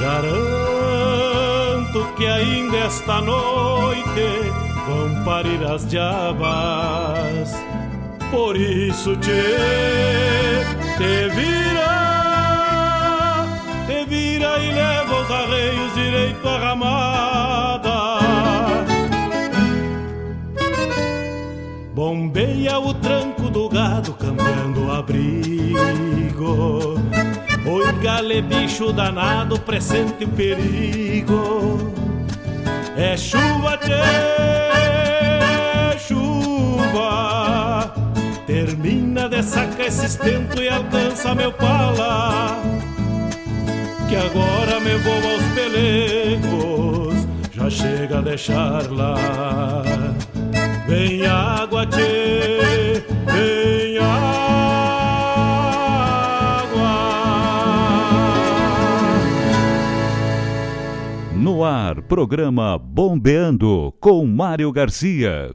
Garanto que ainda esta noite vão parir as diabas. Por isso te, te vira, Gale, bicho danado, presente o perigo. É chuva, tchê, chuva. Termina de sacar esse estento e alcança meu pala. Que agora me vou aos pelegos, já chega a deixar lá. Vem água, tchê, vem água. Ar, programa Bombeando com Mário Garcia.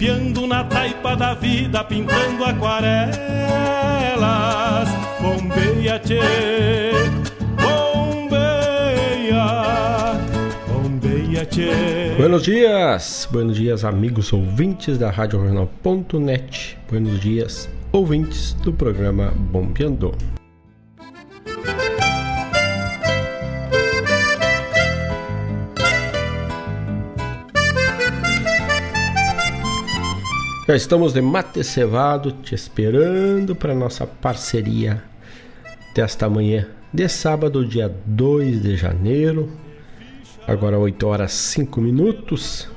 Golpeando na taipa da vida pintando aquarelas. Bombeia, tchê, bombeia, bombeia, tchê. Buenos dias, buenos dias, amigos ouvintes da Rádio Regional.net. Buenos dias, ouvintes do programa Bombeando. Já estamos de mate cevado, te esperando para nossa parceria desta manhã de sábado, dia 2 de janeiro. Agora 8 horas 5 minutos.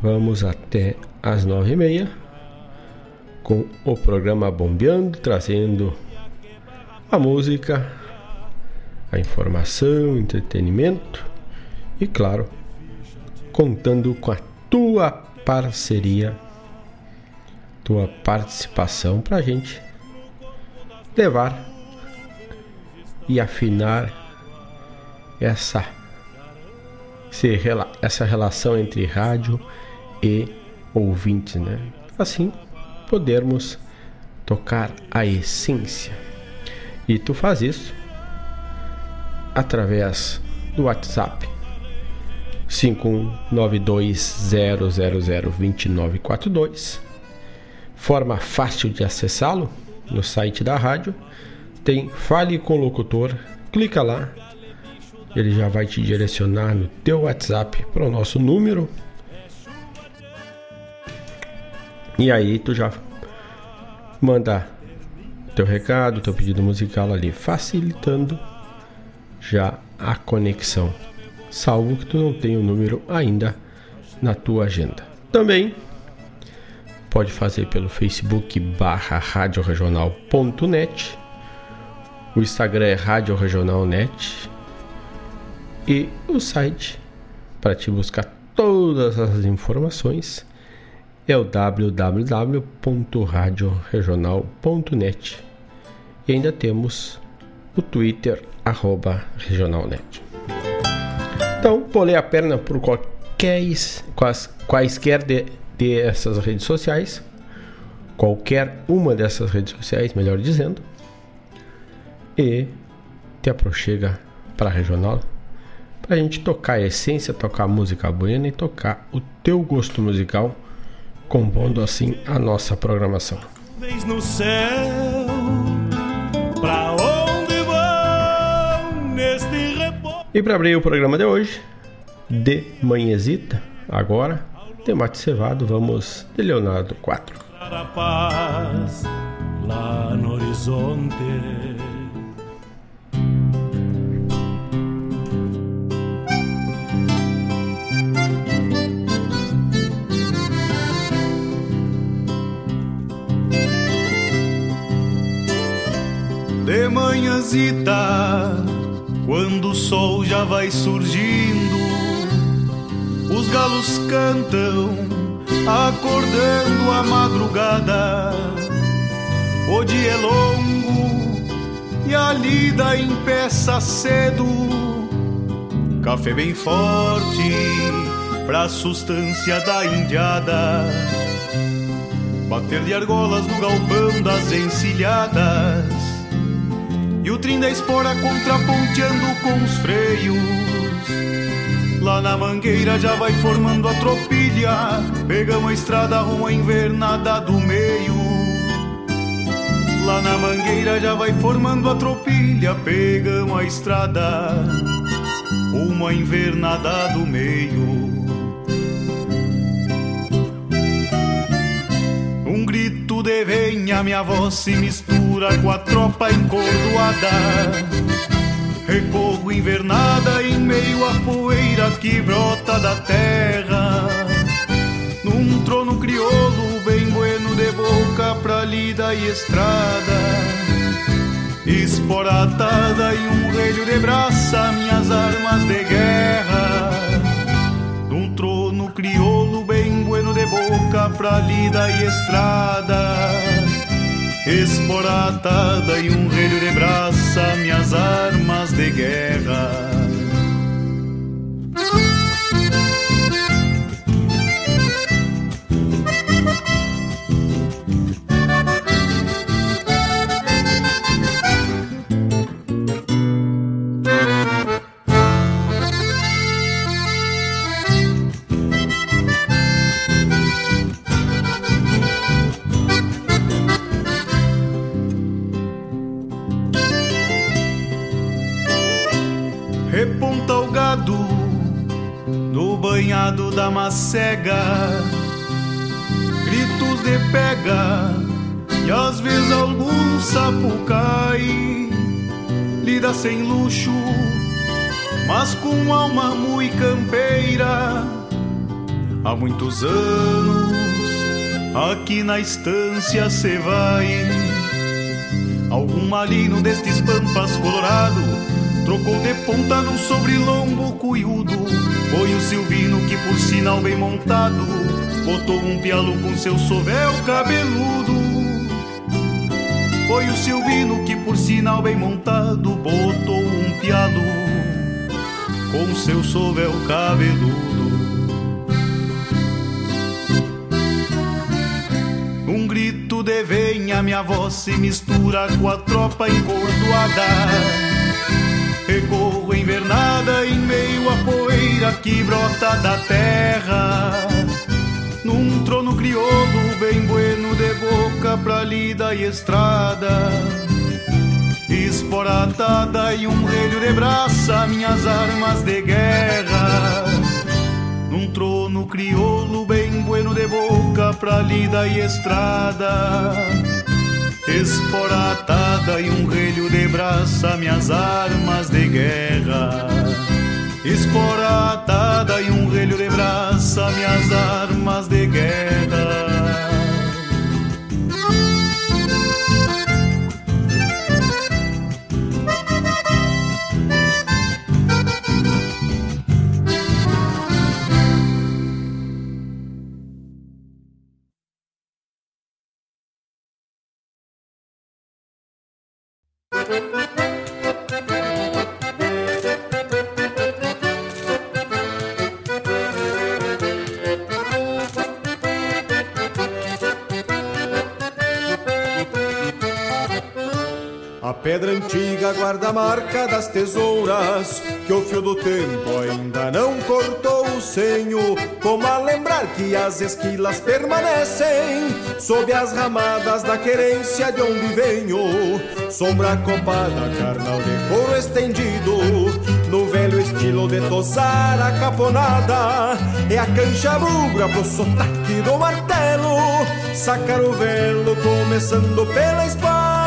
Vamos até as 9 e meia com o programa Bombeando, trazendo a música, a informação, entretenimento e, claro, contando com a tua parceria tua participação para a gente levar e afinar essa, essa relação entre rádio e ouvintes, né? Assim podermos tocar a essência. E tu faz isso através do WhatsApp 51920002942 forma fácil de acessá-lo no site da rádio. Tem Fale com o Locutor, clica lá, ele já vai te direcionar no teu WhatsApp para o nosso número. E aí tu já manda teu recado, teu pedido musical ali, facilitando já a conexão. Salvo que tu não tenha o número ainda na tua agenda. Também pode fazer pelo Facebook barra radioregional.net. O Instagram é Rádio Regional Net. E o site para te buscar todas as informações é o www.radioregional.net. E ainda temos o Twitter arroba regionalnet. Então, polei a perna por qualquer, quais, quaisquer de essas redes sociais, qualquer uma dessas redes sociais, melhor dizendo, e te aproxega para a regional para a gente tocar a essência, tocar a música buena e tocar o teu gosto musical, compondo assim a nossa programação. No céu, onde vão neste E para abrir o programa de hoje, de manhãzita, agora de mate cevado, vamos de Leonardo 4. Paz, lá no horizonte. De manhãzita, quando o sol já vai surgindo os galos cantam, acordando a madrugada. O dia é longo e a lida empeça cedo. Café bem forte pra sustância da indiada. Bater de argolas no galpão das encilhadas. E o trim da espora contraponteando com os freios Lá na mangueira já vai formando a tropilha. Pegamos a estrada rumo à invernada do meio. Lá na mangueira já vai formando a tropilha. Pegamos a estrada rumo à invernada do meio. Um grito de venha, minha voz se mistura com a tropa encordoada. Recorro invernada em meio à poeira que brota da terra. Num trono crioulo bem bueno de boca pra lida e estrada. Esporatada e um relho de braça, minhas armas de guerra. Num trono crioulo bem bueno de boca pra lida e estrada esporatada e um relho de braça, minhas armas de guerra. Sem luxo, mas com alma muito campeira. Há muitos anos aqui na estância se vai. Algum malino destes pampas colorado Trocou de ponta num sobrilombo cuiudo Foi o Silvino que por sinal bem montado Botou um pialo com seu sovel cabeludo Foi o Silvino que por sinal bem montado Botou um pialo com seu sovel cabeludo Um grito de venha, minha voz se mistura com a tropa encordoada. Recorro invernada em meio à poeira que brota da terra. Pra lida e estrada. Esporatada e um relho de braça, minhas armas de guerra num trono crioulo bem bueno de boca pra lida e estrada. Esporatada e um relho de braça, minhas armas de guerra. Esporatada e um relho de braça, minhas armas de guerra. Guarda a marca das tesouras Que o fio do tempo ainda não cortou o senho. Como a lembrar que as esquilas permanecem Sob as ramadas da querência de onde venho? Sombra copada, carnal de couro estendido No velho estilo de tosar a caponada. É a cancha bugra pro sotaque do martelo Sacar o velo começando pela espalda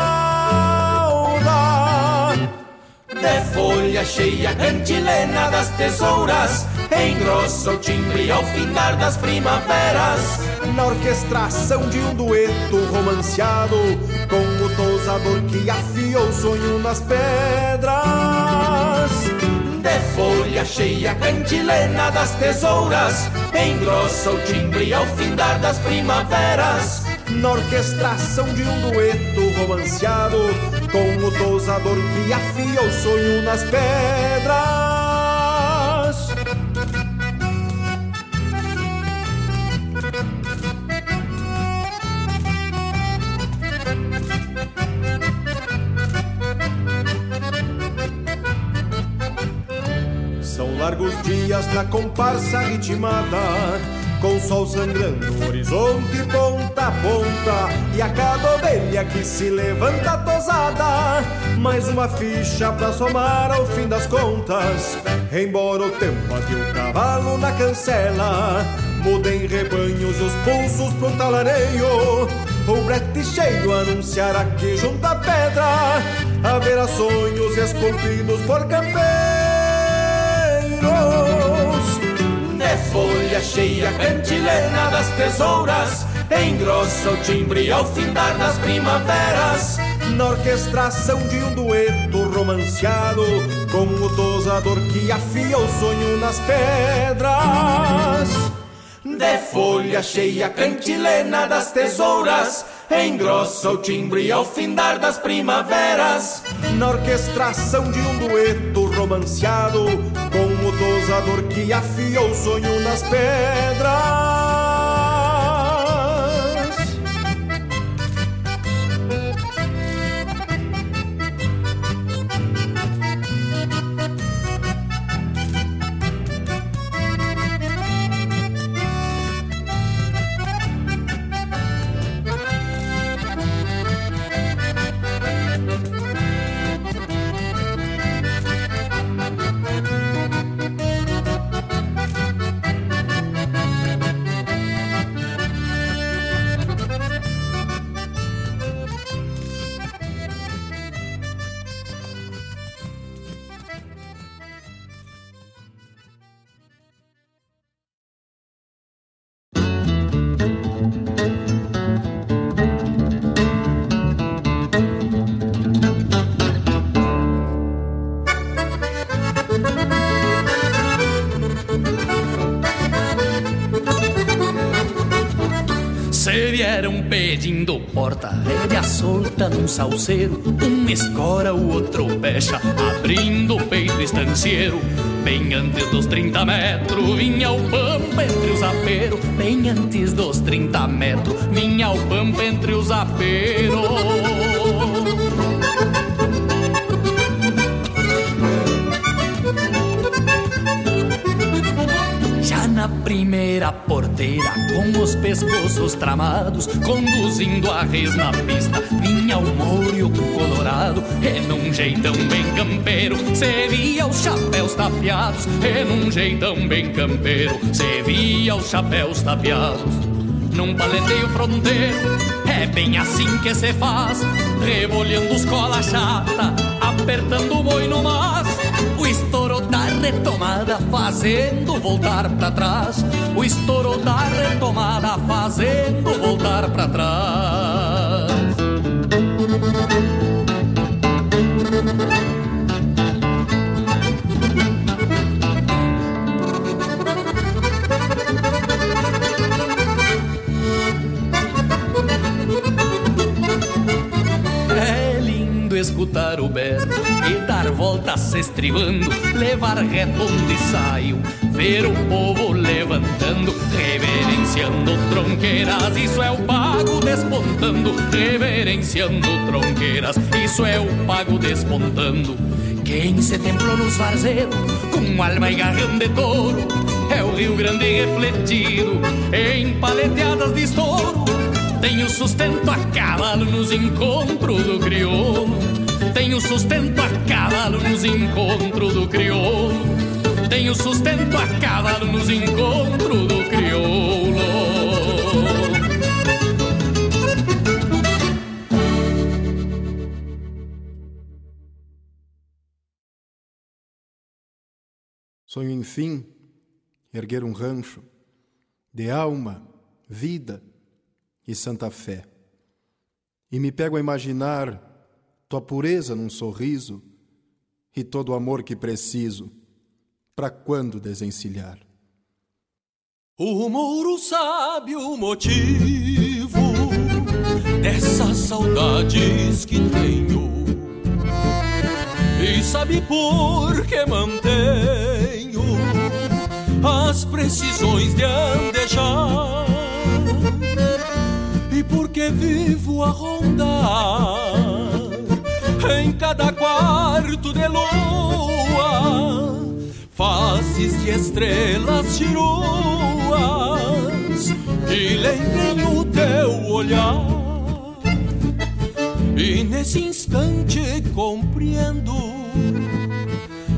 de folha cheia, cantilena das tesouras, engrossa o timbre ao findar das primaveras. Na orquestração de um dueto romanceado, com o tosador que afia o sonho nas pedras. De folha cheia, cantilena das tesouras, engrossa o timbre ao findar das primaveras. Na orquestração de um dueto romanceado, com o tosador que afia o sonho nas pedras. São largos dias na comparsa ritmada com o sol sangrando o horizonte ponta a ponta e a cada ovelha que se levanta tosada mais uma ficha pra somar ao fim das contas. Embora o tempo até o cavalo na cancela mudem rebanhos os pulsos pro talareio. O brete cheio anunciará que junta pedra haverá sonhos esculpidos por campeiros de folha cheia, cantilena das tesouras, engrossa o timbre ao findar das primaveras. Na orquestração de um dueto romanceado, com o tosador que afia o sonho nas pedras. De folha cheia, cantilena das tesouras, engrossa o timbre ao findar das primaveras. Na orquestração de um dueto romanceado, que afia o sonho nas pedras. Pedindo porta, rédea solta num salseiro, um escora, o outro pecha, abrindo o peito estancieiro. Bem antes dos 30 metros, vinha o pampa entre os aperos. Bem antes dos 30 metros, vinha o pampa entre os aperos. Primeira porteira, com os pescoços tramados, conduzindo a res na pista, vinha o mouro colorado, e num jeitão bem campeiro, se via os chapéus tapeados, e num jeitão bem campeiro, se via os chapéus tapeados. Num paleteio fronteiro, é bem assim que se faz, rebolhando os cola chata, apertando o boi no mas, o estouro da retomada fazendo voltar para trás. O estouro da retomada fazendo voltar para trás. Escutar o berro e dar voltas se estribando, levar reto onde saiu, ver o povo levantando, reverenciando tronqueiras, isso é o pago despontando, reverenciando tronqueiras, isso é o pago despontando. Quem se templou nos varzeiros, com alma e garrão de touro, é o Rio Grande refletido em paleteadas de estouro. Tem o sustento a cavalo nos encontros do crioulo tenho sustento a cavalo nos encontros do crioulo. Tenho sustento a cavalo nos encontros do crioulo. Sonho, enfim, erguer um rancho de alma, vida e santa fé. E me pego a imaginar tua pureza num sorriso e todo o amor que preciso, para quando desencilhar? O Mouro sabe o motivo dessas saudades que tenho e sabe por que mantenho as precisões de andejar e porque vivo a rondar em cada quarto de lua, faces de estrelas giroas que lembrem o teu olhar. E nesse instante compreendo,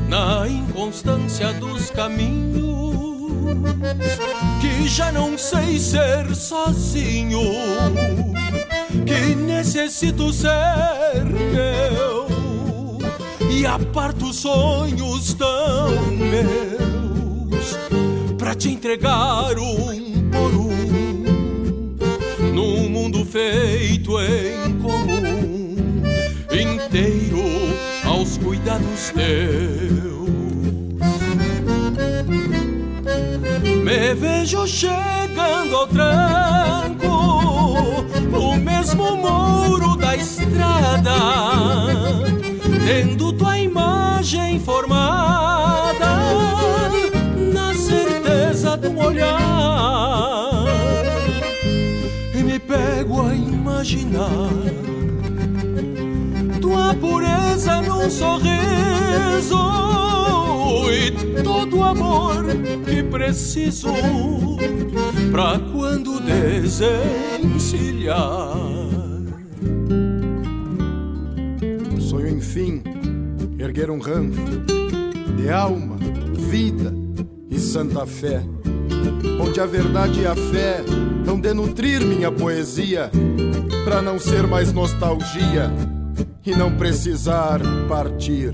na inconstância dos caminhos, que já não sei ser sozinho que necessito ser meu e aparto sonhos tão meus pra te entregar um por um num mundo feito em comum inteiro aos cuidados teus. Me vejo chegando ao tranco o mesmo muro da estrada, tendo tua imagem formada na certeza de um olhar, e me pego a imaginar tua pureza num sorriso todo amor que preciso pra quando desencilhar. Sonho, enfim, erguer um rancho de alma, vida e santa fé, onde a verdade e a fé hão de nutrir minha poesia, pra não ser mais nostalgia e não precisar partir,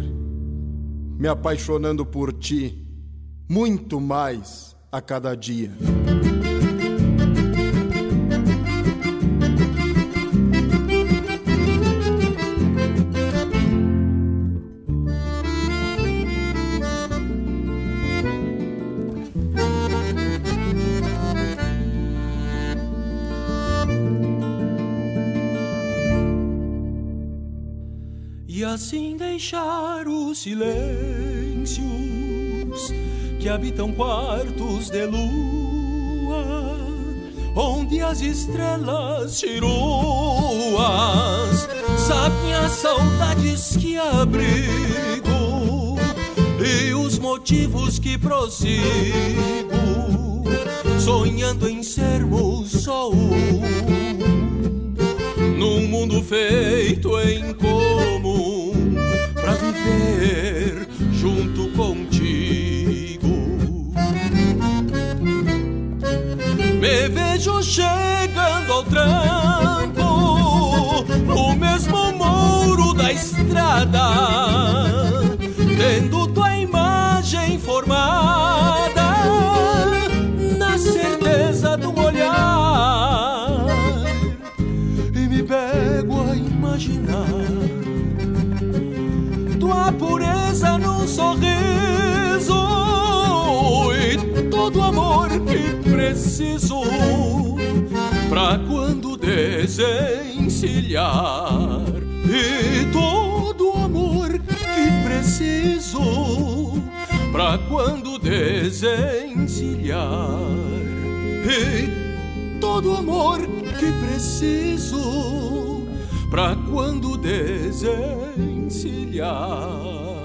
me apaixonando por ti, muito mais a cada dia. E assim deixar o silêncios que habitam quartos de lua, onde as estrelas chiruas sabem as saudades que abrigo e os motivos que prossigo, sonhando em sermos só um num mundo feito em para viver junto contigo. Me vejo chegando ao tranco, no mesmo muro da estrada, tendo tua imagem formada sorriso e todo amor que preciso pra quando desencilhar e todo amor que preciso pra quando desencilhar e todo amor que preciso pra quando desencilhar.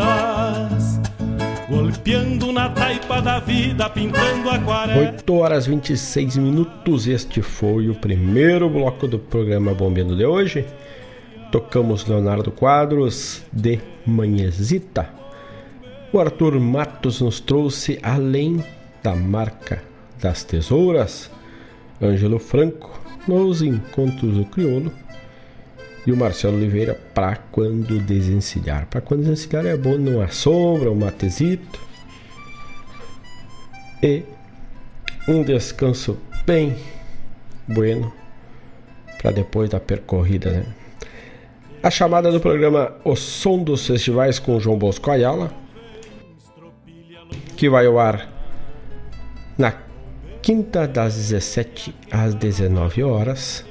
Elas? Golpeando na taipa da vida, pintando aquarela. 8 horas 26 minutos. Este foi o primeiro bloco do programa Bombeando de hoje. tocamos Leonardo Quadros de Manhezita. O Arthur Matos nos trouxe Além da Marca das Tesouras. Ângelo Franco nos Encontros do Crioulo. E o Marcelo Oliveira, para quando desencilhar. Para quando desencilhar é bom numa sombra, um matezito. E um descanso bem bueno para depois da percorrida, né? A chamada do programa O Som dos Festivais com João Bosco Ayala, que vai ao ar na quinta das 17 às 19 horas,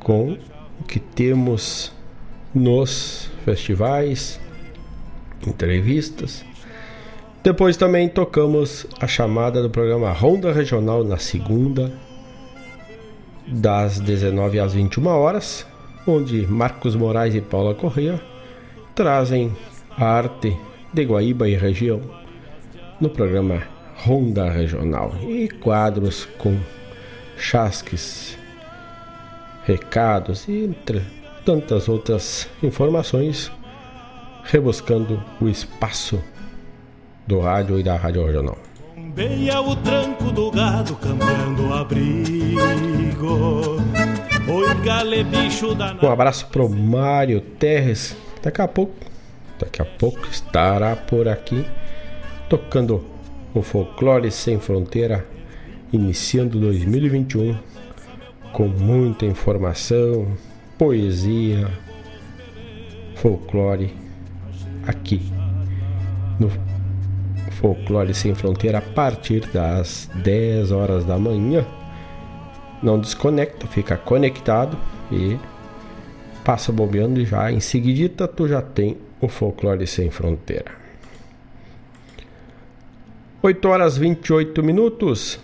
com que temos nos festivais, entrevistas. Depois também tocamos a chamada do programa Ronda Regional na segunda, das 19 às 21 horas, onde Marcos Moraes e Paula Corrêa trazem a arte de Guaíba e região no programa Ronda Regional e quadros com chasques, recados e entre tantas outras informações, rebuscando o espaço do rádio e da rádio regional. Beia o tranco do gado cambiando abrigo. Oi, gale bicho da Um abraço pro Mário Terres. Daqui a pouco, daqui a pouco estará por aqui tocando o folclore sem fronteira, iniciando 2021 com muita informação, poesia, folclore aqui no Folclore Sem Fronteira a partir das 10 horas da manhã. Não desconecta, fica conectado e passa bombeando e já em seguidita tu já tem o Folclore Sem Fronteira. 8 horas 28 minutos.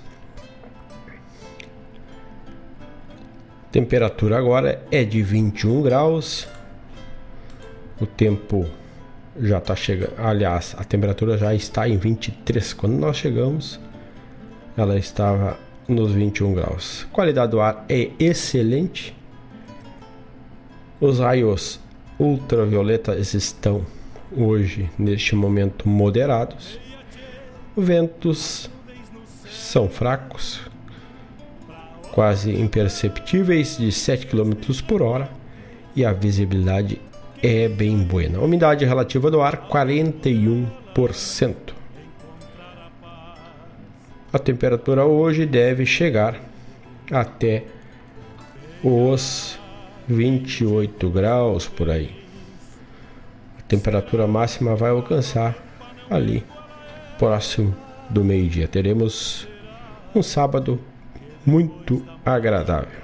Temperatura agora é de 21 graus. O tempo já está chegando. Aliás, a temperatura já está em 23. Quando nós chegamos, ela estava nos 21 graus. Qualidade do ar é excelente. Os raios ultravioletas estão hoje, neste momento, moderados. Ventos são fracos, quase imperceptíveis, de 7 km por hora, e a visibilidade é bem boa. Umidade relativa do ar 41%. A temperatura hoje deve chegar até os 28 graus por aí. A temperatura máxima vai alcançar ali próximo do meio-dia. Teremos um sábado muito agradável.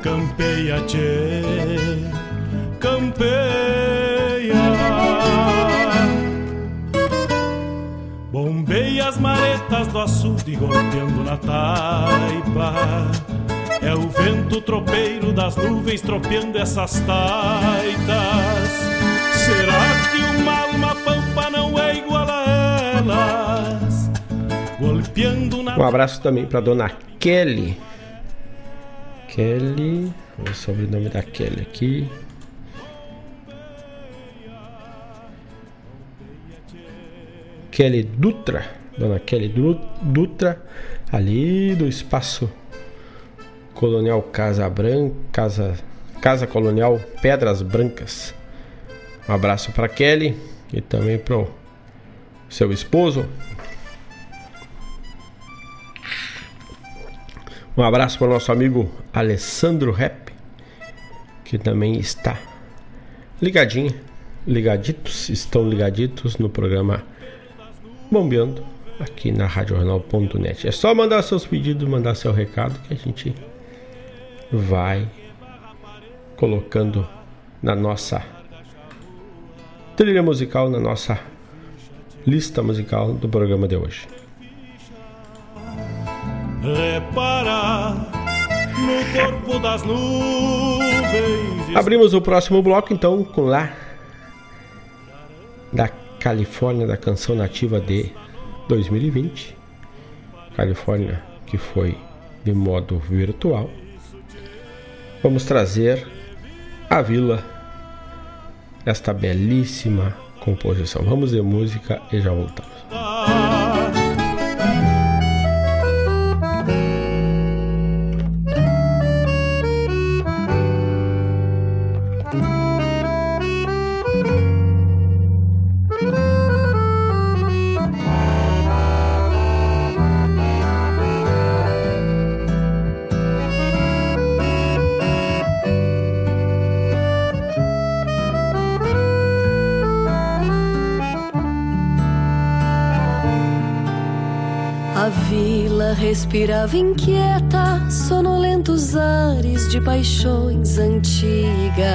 Campeia, tchê, campeia. Bombeia as maretas do açude golpeando na taipa. É o vento tropeiro das nuvens tropeando essas taitas. Será que uma alma pampa não é igual a elas? Um abraço também para dona Kelly Kelly. O sobrenome da Kelly aqui. Kelly Dutra. Dona Kelly Dutra. Ali do espaço Colonial Casa Branca. Casa, Casa Colonial Pedras Brancas. Um abraço para Kelly e também para o seu esposo, Um abraço para o nosso amigo Alessandro Rep, que também está ligadinho, ligaditos, estão ligaditos no programa Bombeando aqui na RadioJornal.net. É só mandar seus pedidos, mandar seu recado que a gente vai colocando na nossa trilha musical, na nossa lista musical do programa de hoje reparar no corpo das nuvens. Abrimos o próximo bloco então com lá da Califórnia, da canção nativa de 2020. Califórnia que foi de modo virtual, vamos trazer a Vila, esta belíssima composição. Vamos de música e já voltamos. Respirava inquieta, sonolentos ares de paixões antigas.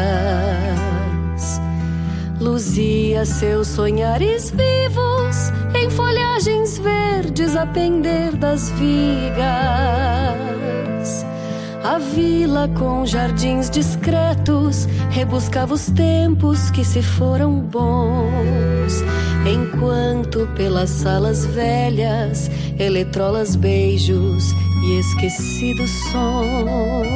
Luzia seus sonhares vivos em folhagens verdes a pender das vigas. A vila com jardins discretos rebuscava os tempos que se foram bons, enquanto pelas salas velhas eletrolas beijos e esquecidos sons.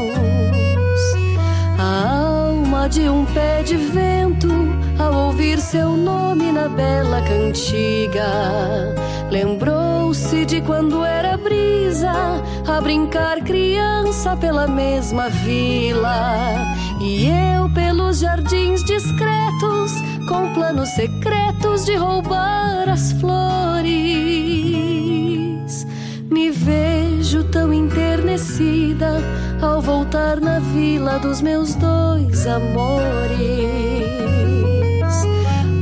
A alma de um pé de vento ao ouvir seu nome na bela cantiga lembrou-se de quando era brisa a brincar criança pela mesma vila e eu pelos jardins discretos com planos secretos de roubar as flores me vejo tão enternecida ao voltar na vila dos meus dois amores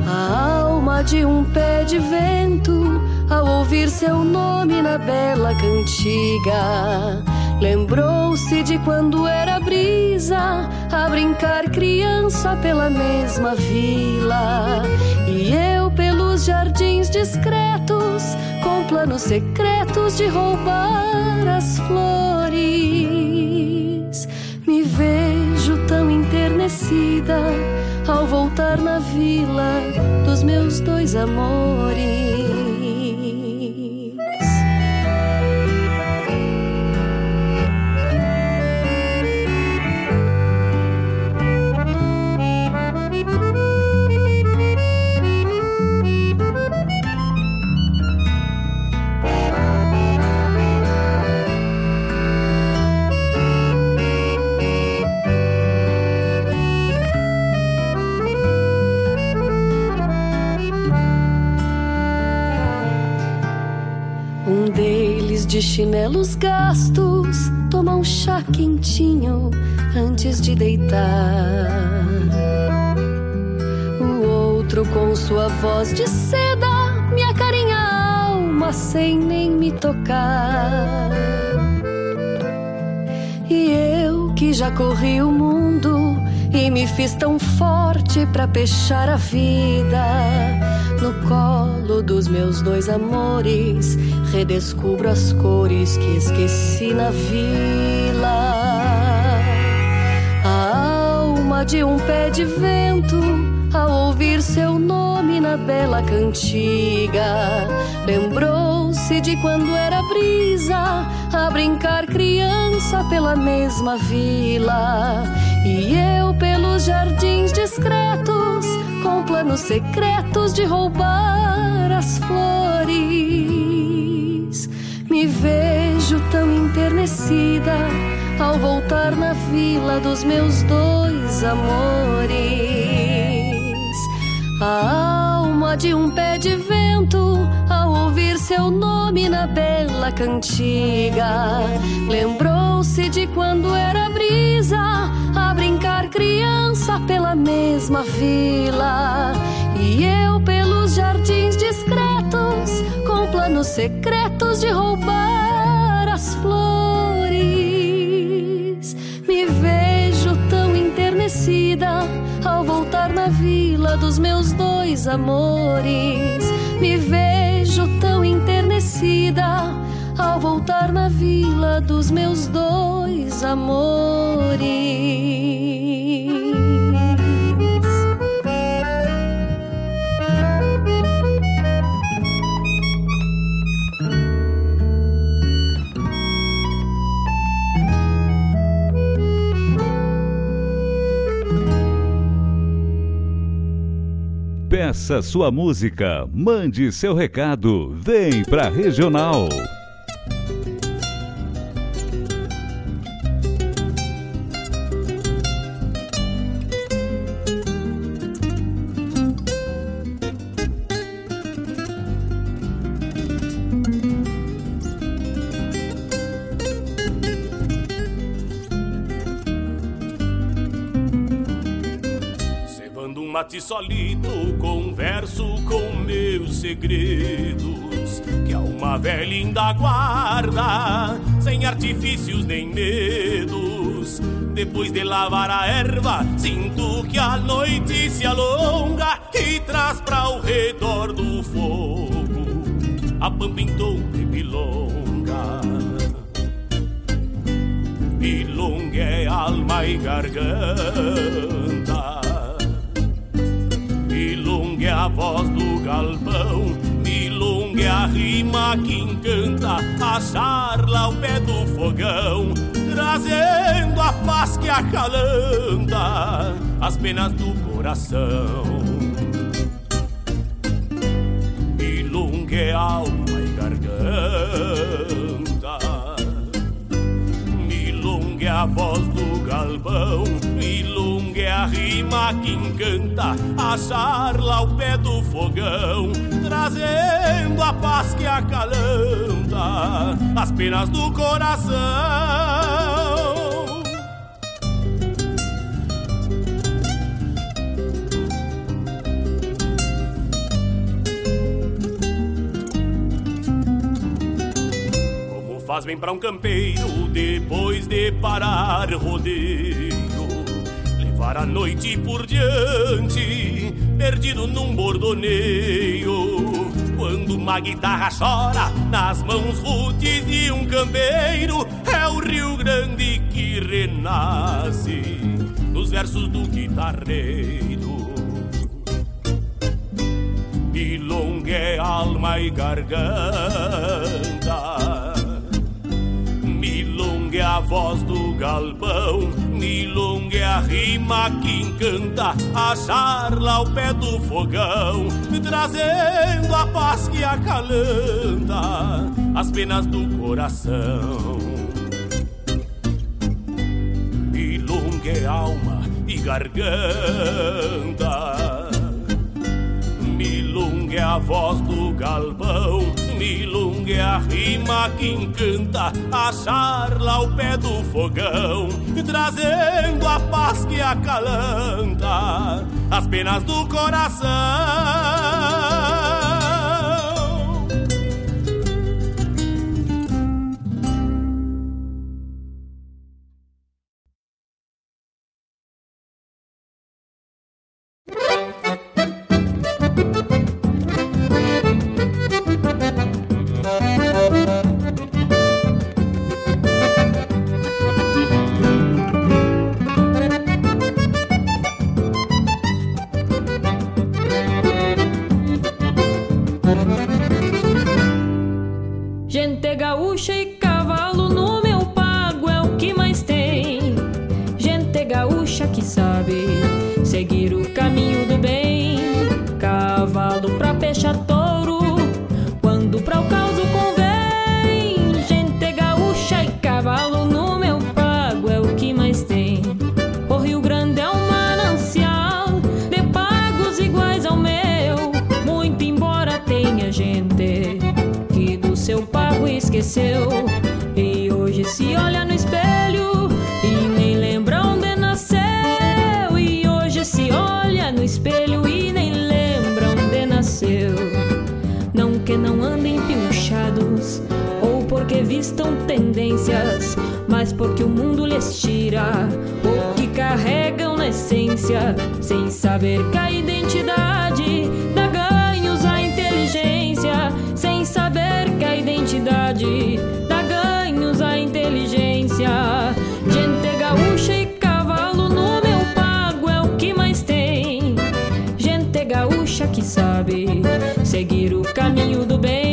a alma de um pé de vento ao ouvir seu nome na bela cantiga. Lembrou-se de quando era brisa a brincar criança pela mesma vila. E eu pelos jardins discretos, com planos secretos de roubar as flores. Me vejo tão enternecida ao voltar na vila dos meus dois amores. De chinelos gastos, toma um chá quentinho antes de deitar. O outro, com sua voz de seda, me acarinha a alma sem nem me tocar. E eu que já corri o mundo e me fiz tão forte para pechar a vida no colo dos meus dois amores redescubro as cores que esqueci na vila. A alma de um pé de vento, ao ouvir seu nome na bela cantiga, lembrou-se de quando era brisa a brincar criança pela mesma vila. E eu pelos jardins discretos, com planos secretos de roubar as flores me vejo tão enternecida ao voltar na vila dos meus dois amores. A alma de um pé de vento ao ouvir seu nome na bela cantiga. Lembrou-se de quando era brisa brincar criança pela mesma vila. E eu pelos jardins discretos com planos secretos de roubar as flores. Me vejo tão enternecida ao voltar na vila dos meus dois amores. Me vejo tão enternecida ao voltar na vila dos meus dois amores. Peça sua música, mande seu recado, vem pra Regional. solito, com segredos, que a uma velha ainda guarda, sem artifícios nem medos. Depois de lavar a erva, sinto que a noite se alonga e traz para o redor do fogo a pampa em tom de milonga. Milonga é alma e garganta Milonga é a voz do galpão, rima que encanta a charla ao pé do fogão, trazendo a paz que acalanta as penas do coração. Milonga é alma e garganta, milonga é a voz do galpão, a rima que encanta a charla ao pé do fogão, trazendo a paz que acalanta as penas do coração. Como faz bem para um campeiro depois de parar rodeio levar a noite por diante, perdido num bordoneio. Quando uma guitarra chora nas mãos rudes de um campeiro, é o Rio Grande que renasce nos versos do guitarreiro. Milonga é alma e garganta, milonga é a voz do galpão, milonga é a rima que encanta a charla ao pé do fogão, trazendo a paz que acalanta as penas do coração. Milonga é alma e garganta, milonga é a voz do galpão, milonga é a rima que encanta a charla ao pé do fogão, trazendo a paz que acalanta as penas do coração. Que sabe seguir o caminho do bem.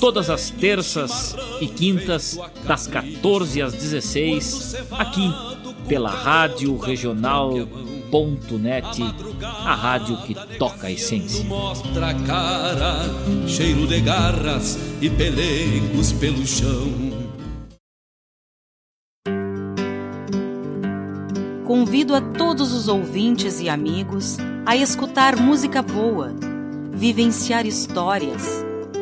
todas as terças e quintas, das 14 às 16, aqui pela Rádio Regional.net, a rádio que toca a essência. Mostra a cara, cheiro de garras e pelegos pelo chão. Convido a todos os ouvintes e amigos a escutar música boa, vivenciar histórias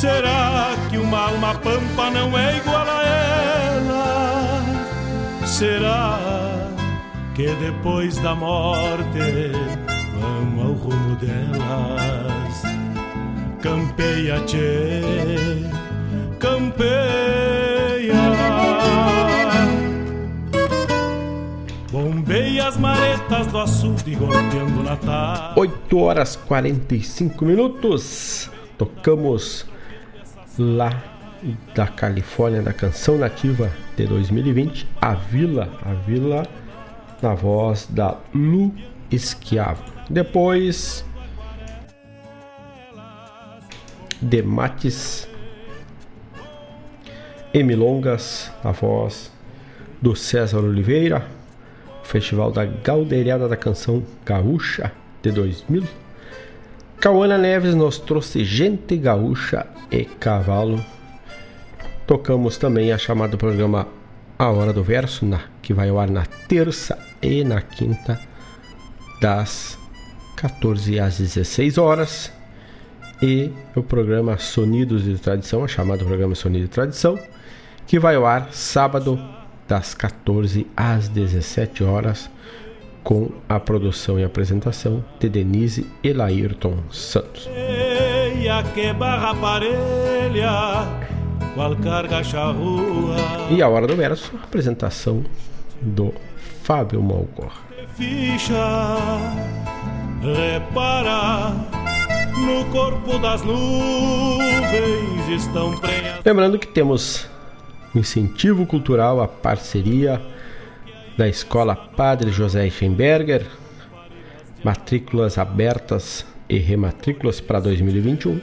Será que uma alma pampa não é igual a ela? Será que depois da morte vão ao rumo delas? Campeia, tchê, campeia. Bombeia as maretas do açude golpeando na tarde. 8 horas 45 minutos. Tocamos lá da Califórnia, da canção nativa de 2020, A Vila, a Vila, na voz da Lu Esquiavo. Depois, de Mates Emilongas, a voz do César Oliveira, Festival da Galdeirada da Canção Gaúcha de 2000. Cauana Neves nos trouxe Gente Gaúcha e Cavalo. Tocamos também a chamada programa A Hora do Verso, na, que vai ao ar na terça e na quinta, das 14 às 16 horas. E o programa Sonidos de Tradição, a chamada programa Sonido de Tradição, que vai ao ar sábado, das 14 às 17 horas com a produção e apresentação de Denise e Laírton Santos. E a hora do verso, a apresentação do Fábio prenhas. Lembrando que temos incentivo cultural, a parceria da Escola Padre José Eichenberger, matrículas abertas e rematrículas para 2021.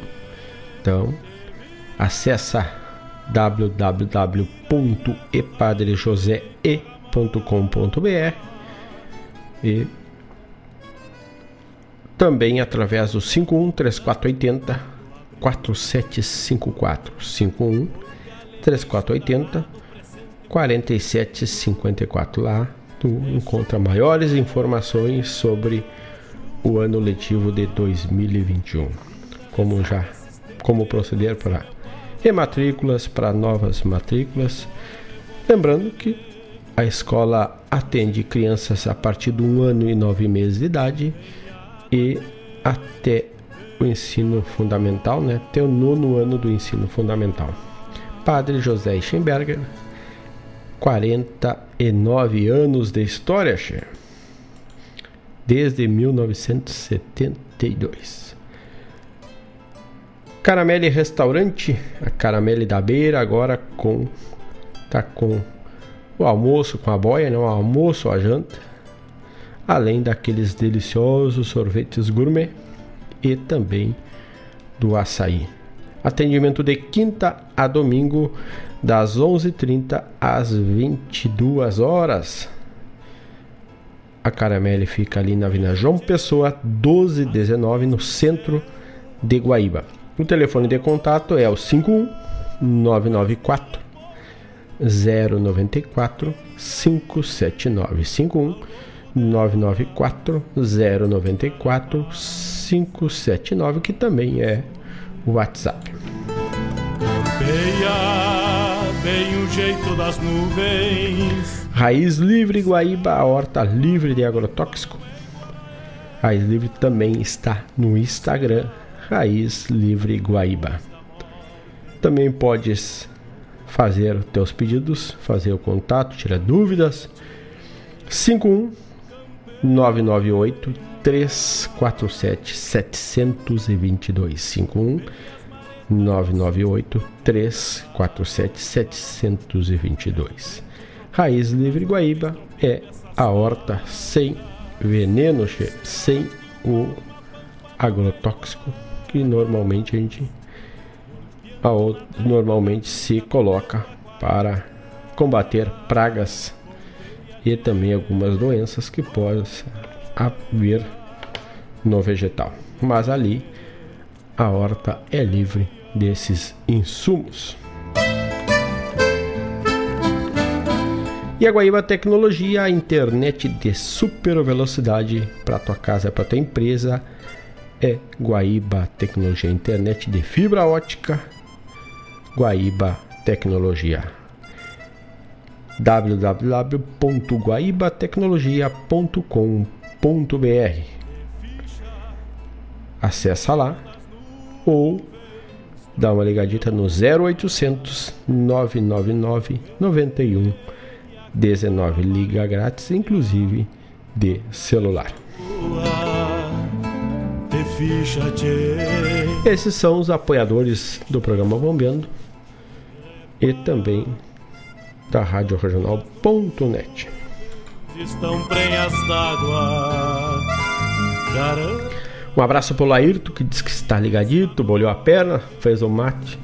Então, acessa www.epadrejosee.com.br e também através do 51 3480 4754 51 3480 4754 lá tu encontra maiores informações sobre o ano letivo de 2021 como já como proceder para rematrículas para novas matrículas lembrando que a escola atende crianças a partir de um ano e nove meses de idade e até o ensino fundamental, né? até o nono ano do ensino fundamental. Padre José Schemberger, 49 anos de história, che. desde 1972. Caramelle Restaurante, a Caramelle da Beira, agora com tá com o almoço com a boia, não, né? almoço, a janta além daqueles deliciosos sorvetes gourmet e também do açaí. Atendimento de quinta a domingo, das 11h30 às 22 horas. A Caramelle fica ali na Avenida João Pessoa, 1219, no centro de Guaíba. O telefone de contato é o 51 994 094 579 51 994 094 579, que também é o WhatsApp. Campeia bem o jeito das nuvens. Raiz Livre Guaíba, a horta livre de agrotóxico. Raiz Livre também está no Instagram, Raiz Livre Guaíba. Também podes fazer teus pedidos, fazer o contato, tirar dúvidas. 51 998 347 722 51 998 347 722 Raiz Livre Guaíba é a horta sem veneno, sem o agrotóxico que normalmente a gente normalmente se coloca para combater pragas e também algumas doenças que possam haver no vegetal. Mas ali a horta é livre desses insumos. E a Guaíba Tecnologia, a internet de super velocidade para tua casa, para tua empresa, é Guaíba Tecnologia, internet de fibra ótica, Guaíba Tecnologia www.guaibatecnologia.com.br. Acessa lá ou dá uma ligadita no 0800 999 91 19 liga grátis, inclusive de celular. Esses são os apoiadores do programa Bombeando e também da Rádio Regional.net. Estão prenhas d'água. Um abraço pro Laírto, que diz que está ligadito, bolhou a perna, fez o mate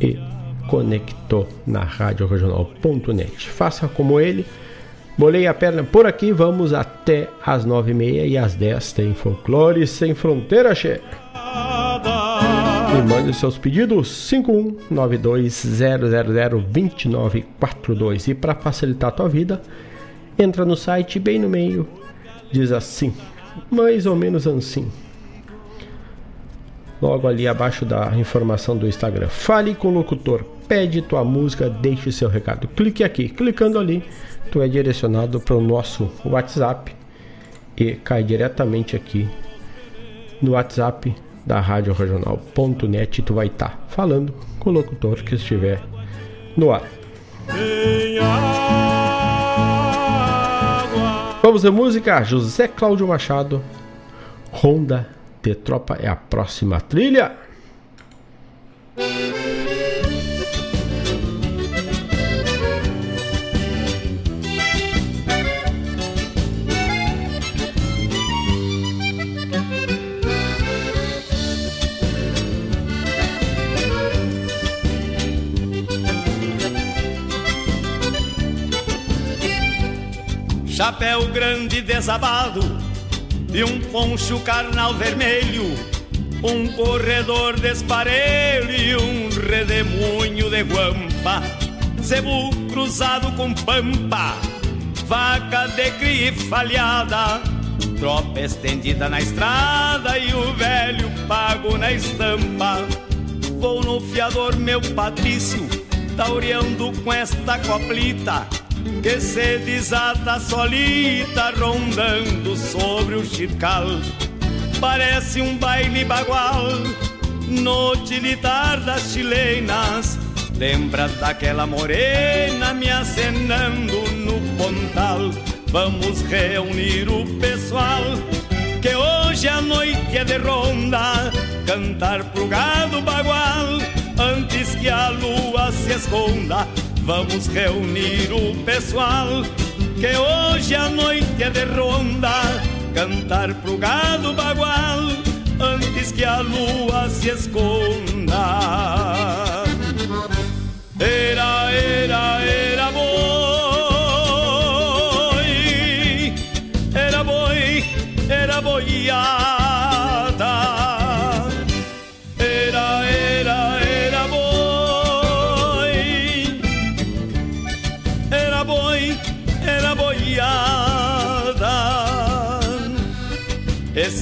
e conectou na Rádio Regional.net. Faça como ele. Bolei a perna por aqui, vamos até as nove e meia e às dez tem Folclore Sem Fronteira, che. E mande seus pedidos 51920002942 e para facilitar a tua vida, entra no site bem no meio, diz assim, mais ou menos assim. Logo ali abaixo da informação do Instagram. Fale com o locutor, pede tua música, deixe seu recado. Clique aqui, clicando ali, tu é direcionado para o nosso WhatsApp e cai diretamente aqui no WhatsApp da Rádio Regional.net tu vai estar tá falando com o locutor que estiver no ar. Vamos de música, José Cláudio Machado, Ronda de Tropa é a próxima trilha. Chapéu grande desabado e um poncho carnal vermelho, um corredor desparelho e um redemoinho de guampa, zebu cruzado com pampa, vaca de cria falhada, tropa estendida na estrada e o velho pago na estampa. Vou no fiador, meu Patrício, taureando com esta coplita que se desata solita rondando sobre o chircal. Parece um baile bagual no tilitar das chilenas. Lembra daquela morena me acenando no pontal. Vamos reunir o pessoal que hoje a noite é de ronda. Cantar pro gado bagual antes que a lua se esconda Vamos reunir o pessoal que hoje a noite é de ronda, cantar pro gado bagual antes que a lua se esconda. Era,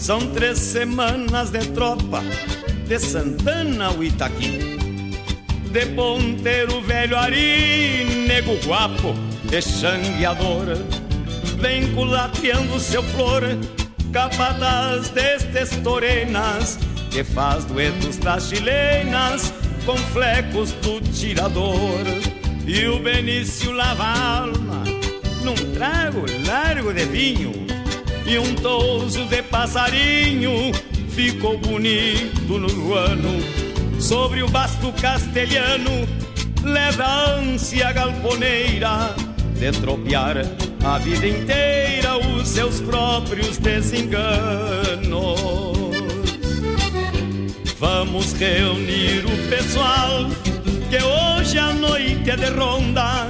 São três semanas de tropa de Santana ao Itaqui. De ponteiro velho Ari, nego guapo, de xangueador. Vem culateando seu flor, capataz destes torenas, que faz duetos das chilenas com flecos do tirador. E o Benício lava a alma num trago largo de vinho e um touso de passarinho ficou bonito no ano. Sobre o basto castelhano leva a ânsia galponeira de tropear a vida inteira os seus próprios desenganos. Vamos reunir o pessoal que hoje a noite é de ronda,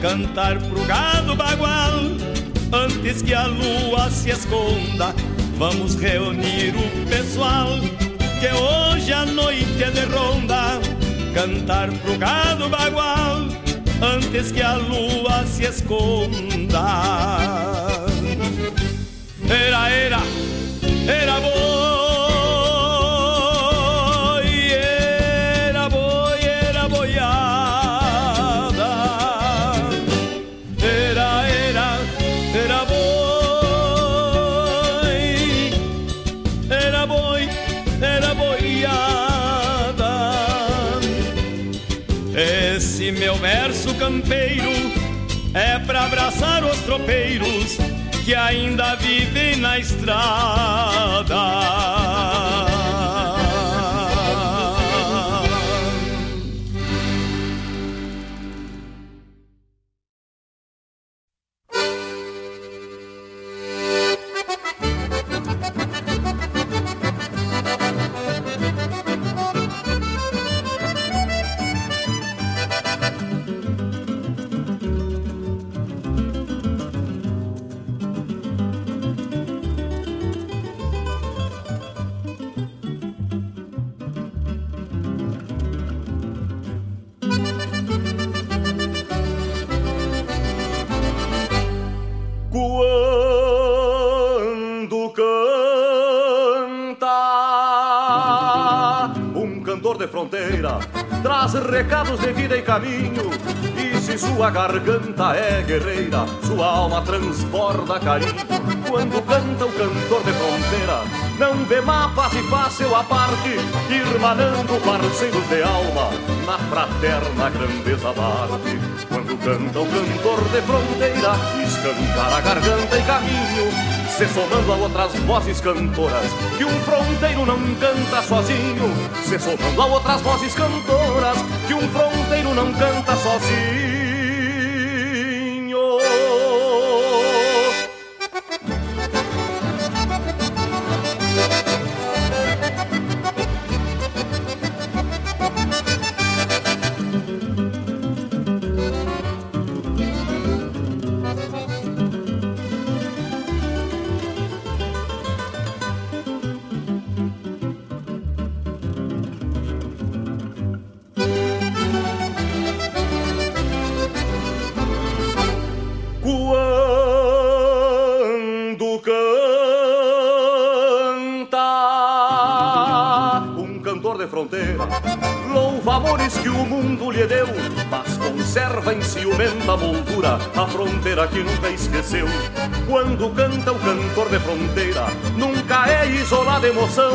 cantar pro gado bagual antes que a lua se esconda. Vamos reunir o pessoal que hoje a noite é de ronda, cantar pro gado bagual antes que a lua se esconda. Era, era, era boi, abraçar os tropeiros que ainda vivem na estrada. Caminho. E se sua garganta é guerreira, sua alma transborda carinho. Quando canta o cantor de fronteira, não vê mapas e faz seu aparte, irmanando parceiros de alma na fraterna grandeza bate. Quando canta o cantor de fronteira, escancar a garganta e caminho se somando a outras vozes cantoras, que um fronteiro não canta sozinho, se somando a outras vozes cantoras, que um fronteiro não canta sozinho. Que nunca esqueceu. Quando canta o cantor de fronteira, nunca é isolada emoção,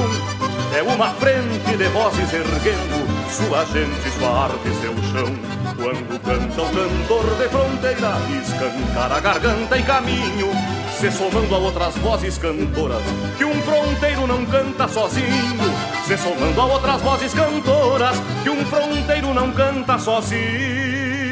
é uma frente de vozes erguendo sua gente, sua arte, seu chão. Quando canta o cantor de fronteira, escancar a garganta e caminho, se somando a outras vozes cantoras, que um fronteiro não canta sozinho, se somando a outras vozes cantoras, que um fronteiro não canta sozinho.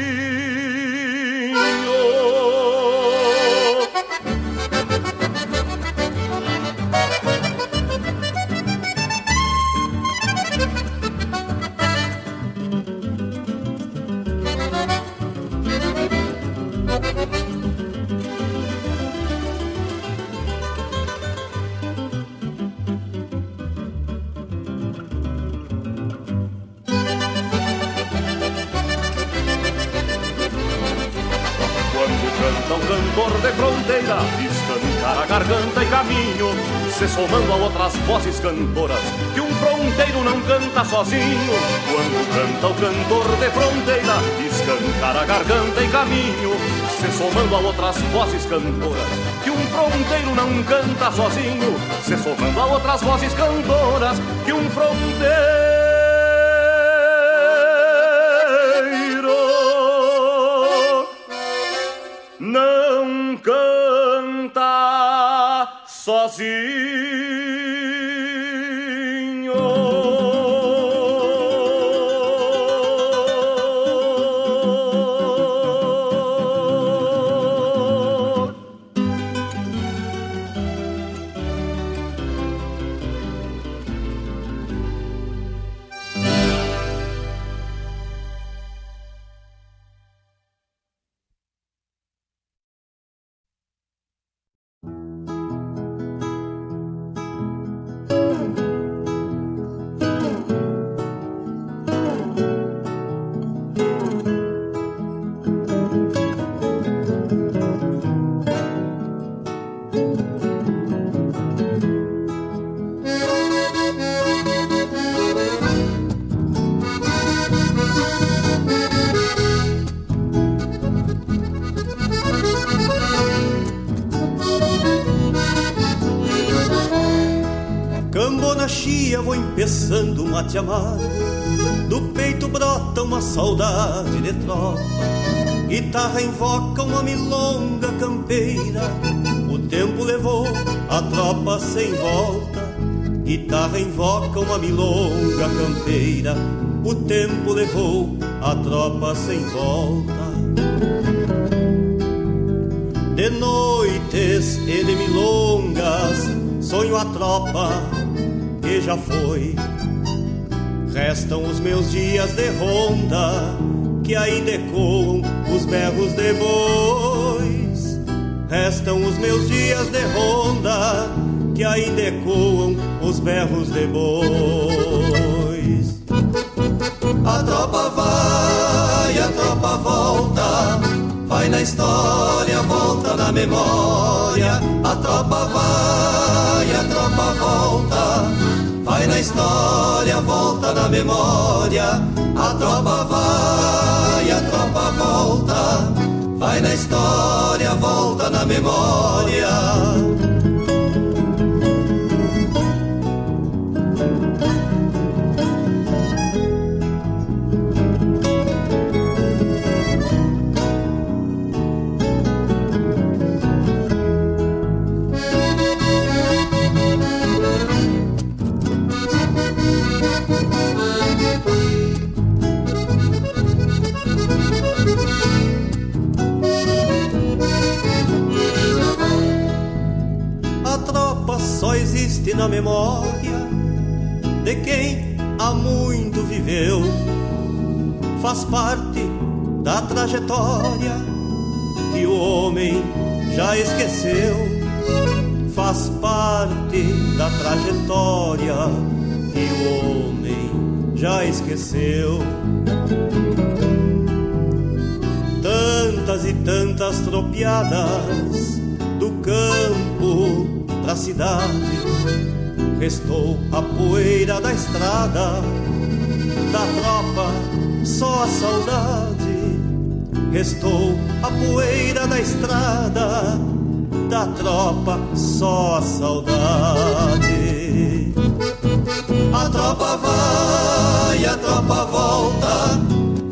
Se somando a outras vozes cantoras, que um fronteiro não canta sozinho. Quando canta o cantor de fronteira, escancar a garganta e caminho, se somando a outras vozes cantoras, que um fronteiro não canta sozinho. Se somando a outras vozes cantoras, que um fronteiro sozinho. Sem volta. De noites e de milongas, sonho a tropa que já foi Restam os meus dias de ronda, que ainda ecoam os berros de bois. Restam os meus dias de ronda, que ainda ecoam os berros de bois. Na história, volta na memória. A tropa vai, a tropa volta vai na história, volta na memória. A tropa vai, a tropa volta, vai na história, volta na memória. Na memória de quem há muito viveu. Faz parte da trajetória que o homem já esqueceu. Faz parte da trajetória que o homem já esqueceu. Tantas e tantas tropiadas do campo pra cidade Restou a poeira da estrada, da tropa só a saudade. Restou a poeira da estrada, da tropa só a saudade. A tropa vai, a tropa volta,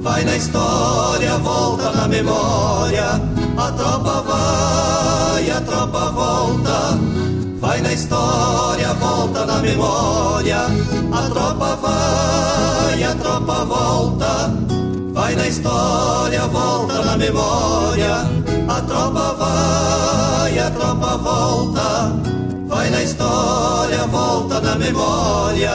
vai na história, volta na memória. A tropa vai, a tropa volta Vai na história, volta na memória. A tropa vai, a tropa volta. Vai na história, volta na memória. A tropa vai, a tropa volta. Vai na história, volta na memória.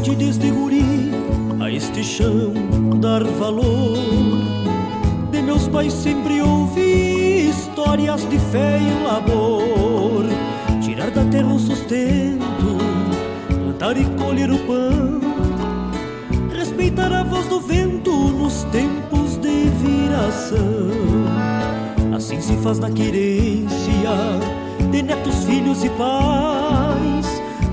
aprendi desde guri a este chão dar valor. De meus pais sempre ouvi histórias de fé e labor. Tirar da terra o sustento, plantar e colher o pão. Respeitar a voz do vento nos tempos de viração. Assim se faz na querência de netos, filhos e pais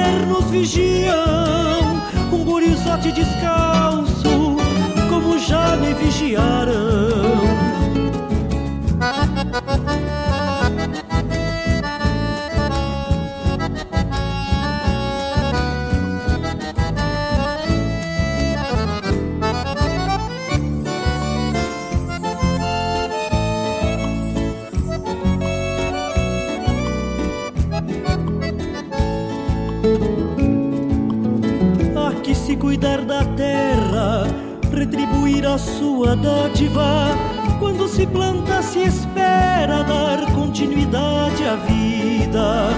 olhos ternos vigiam, um gurizote descalço, como já me vigiaram. Cuidar da terra, retribuir a sua dádiva. Quando se planta, se espera dar continuidade à vida,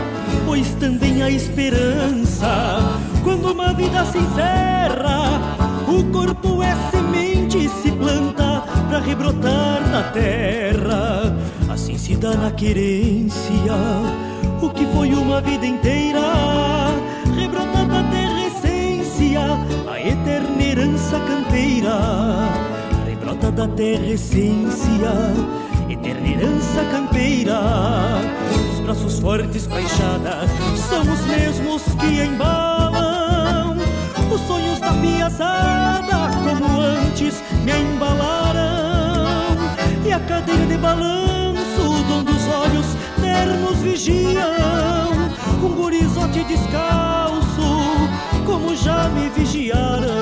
pois também a esperança. Quando uma vida se encerra, o corpo é semente, se planta para rebrotar na terra. Assim se dá na querência o que foi uma vida inteira, eterna herança campeira, rebrota da terra essência, eterna herança campeira. Os braços fortes pra enxada são os mesmos que embalam os sonhos da piazada, como antes me embalaram. E a cadeira de balanço, onde os olhos ternos vigiam, um gurizote descalço, como já me vigiaram,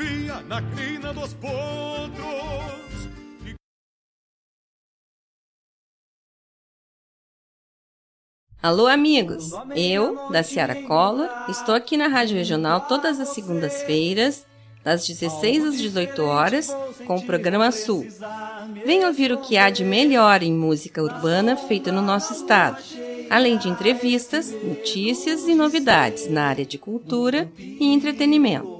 Assovia na crina dos potros. Alô, amigos! Eu, da Ciara Collor, estou aqui na Rádio Regional todas as segundas-feiras, das 16 às 18 horas, com o programa Sul. Venha ouvir o que há de melhor em música urbana feita no nosso estado, além de entrevistas, notícias e novidades na área de cultura e entretenimento.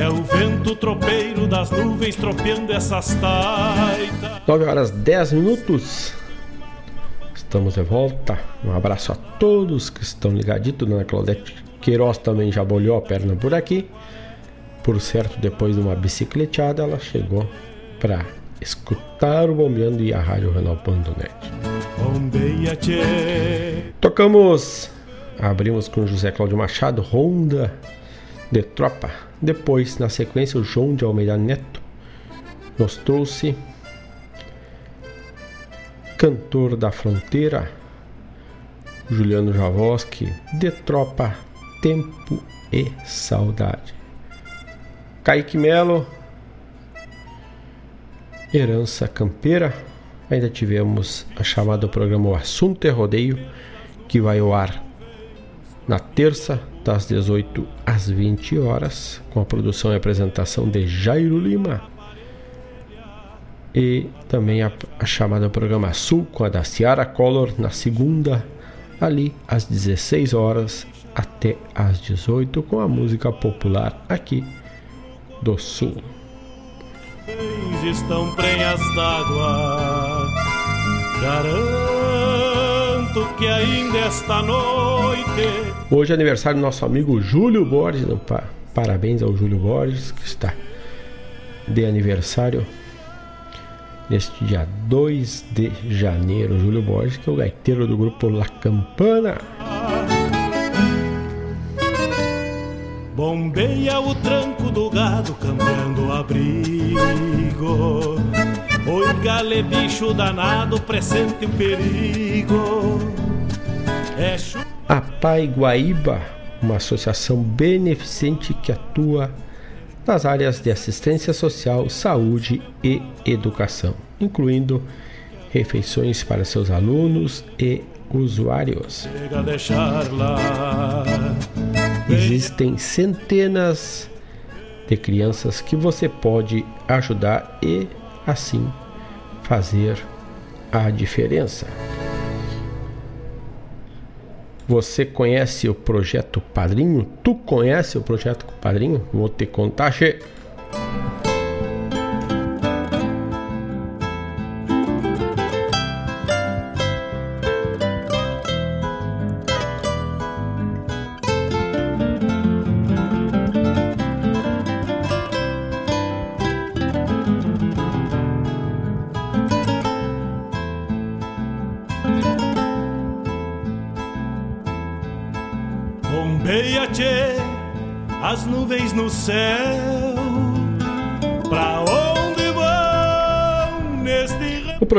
É o vento tropeiro das nuvens tropeando essas taitas. 9 horas 10 minutos. Estamos de volta. Um abraço a todos que estão ligaditos. Dona Claudete Queiroz também já bolhou a perna por aqui. Por certo, depois de uma bicicleteada, ela chegou para escutar o Bombeando e a Rádio Renal.net. Tocamos, abrimos com José Cláudio Machado, Ronda de Tropa. Depois, na sequência, o João de Almeida Neto nos trouxe Cantor da Fronteira, Juliano Javoski, de Tropa, Tempo e Saudade. Kaique Melo, Herança Campeira. Ainda tivemos a chamada do programa O Assunto é Rodeio, que vai ao ar na terça, das 18 às 20 horas, com a produção e apresentação de Jairo Lima. E também a, a chamada programa Sul, com a da Ciara Collor, na segunda, ali às 16 horas até às 18, com a música popular aqui do Sul. Estão prenhas d'água, garanto que ainda esta noite Hoje é aniversário do nosso amigo Júlio Borges. Então, pa parabéns ao Júlio Borges, que está de aniversário neste dia 2 de janeiro. Júlio Borges, que é o gaiteiro do grupo La Campana. Bombeia o tranco do gado cambiando o abrigo Oi gale bicho danado pressente o perigo. É chu... A Pai Guaíba, uma associação beneficente que atua nas áreas de assistência social, saúde e educação, incluindo refeições para seus alunos e usuários. Existem centenas de crianças que você pode ajudar e assim fazer a diferença. Você conhece o projeto Padrinho? Tu conhece o projeto Padrinho? Vou te contar, che.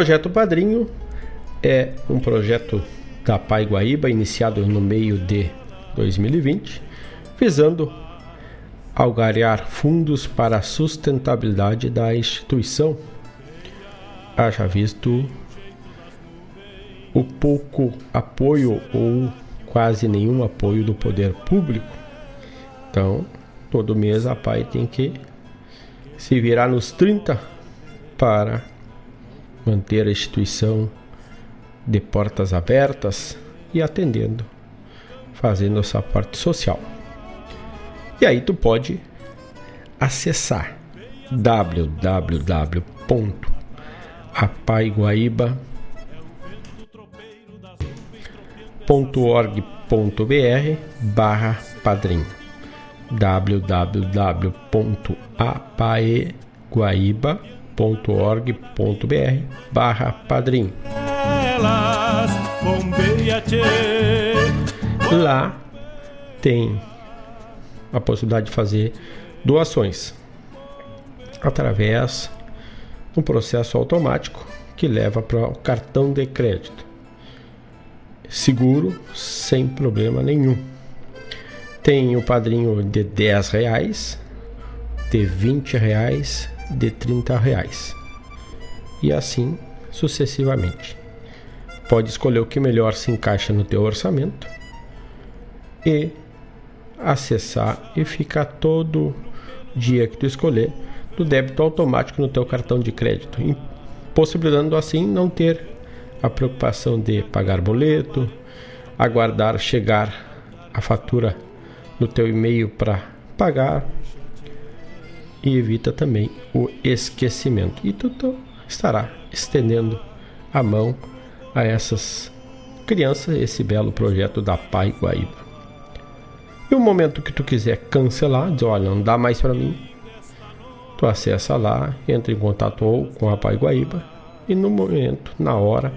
Projeto Padrinho é um projeto da Pai Guaíba iniciado no meio de 2020, visando algarear fundos para a sustentabilidade da instituição. Haja visto o pouco apoio ou quase nenhum apoio do poder público. Então, todo mês a PAI tem que se virar nos 30 para manter a instituição de portas abertas e atendendo, fazendo essa parte social. E aí tu pode acessar www.apaiguaíba.org.br barra padrinho www.apaeguaíba.org.br barra Elas, bombeia, tchê Lá tem a possibilidade de fazer doações através de um processo automático que leva para o cartão de crédito. Seguro, sem problema nenhum. Tem o padrinho de 10 reais, de 20 reais, de 30 reais. E assim sucessivamente. Pode escolher o que melhor se encaixa no teu orçamento e acessar e ficar todo dia que tu escolher do débito automático no teu cartão de crédito, possibilitando assim não ter a preocupação de pagar boleto, aguardar chegar a fatura no teu e-mail para pagar e evita também o esquecimento. E tu, estará estendendo a mão a essas crianças esse belo projeto da Pai Guaíba. E o momento que tu quiser cancelar, diz, olha, não dá mais para mim, tu acessa lá, entra em contato ou com a Pai Guaíba e no momento, na hora,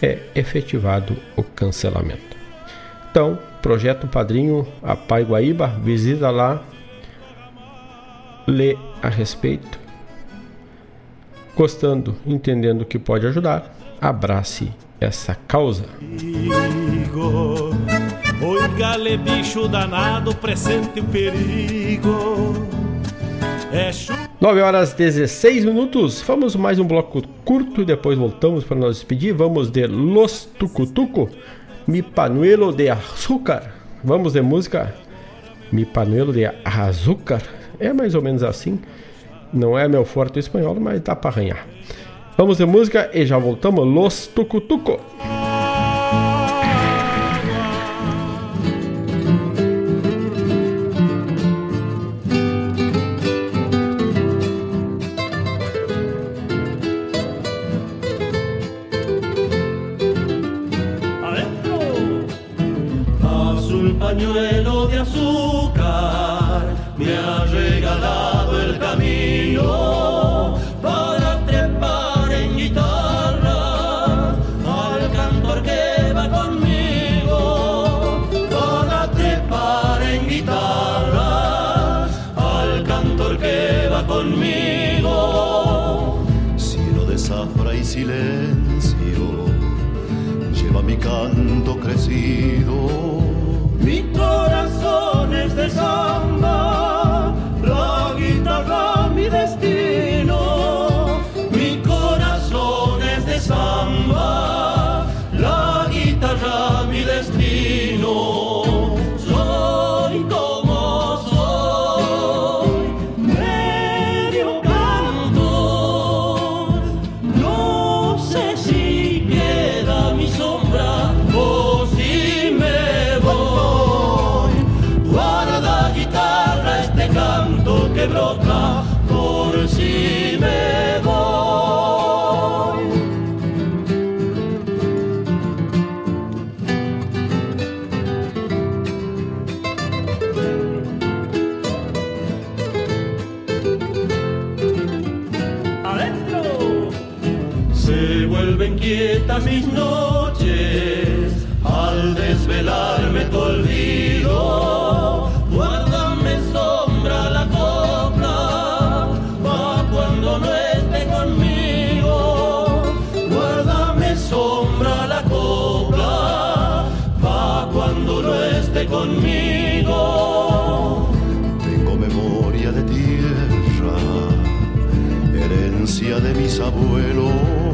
é efetivado o cancelamento. Então, projeto Padrinho a Pai Guaíba, visita lá, lê a respeito, gostando, entendendo que pode ajudar, abrace essa causa. Oi, gale bicho danado, pressente o perigo. É chu... 9 horas 16 minutos. Vamos mais um bloco curto e depois voltamos para nos despedir. Vamos de Los Tucutuco, Mi Panuelo de Açúcar. Vamos de música Mi Panuelo de Açúcar. É mais ou menos assim. Não é meu forte espanhol, mas dá para arranhar. Vamos de música e já voltamos. Los Tucutuco. De mis abuelos.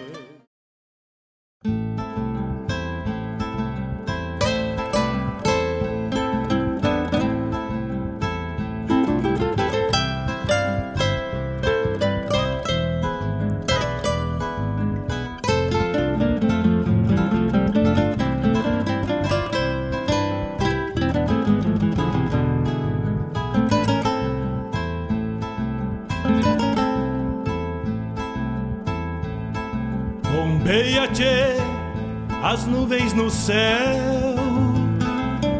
Nuvens no céu.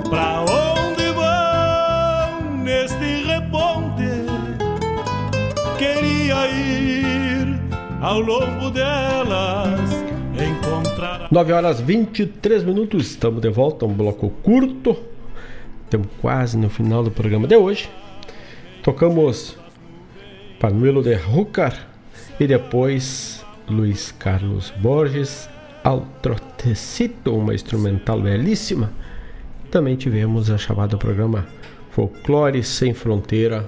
Pra onde vão neste reponte? Queria ir ao longo delas, encontrar. 9 horas 23 minutos, estamos de volta, um bloco curto. Estamos quase no final do programa de hoje. Tocamos Panuelo de Rucar e depois Luiz Carlos Borges, Altrotecito, uma instrumental belíssima. Também tivemos a chamada programa Folclore Sem Fronteira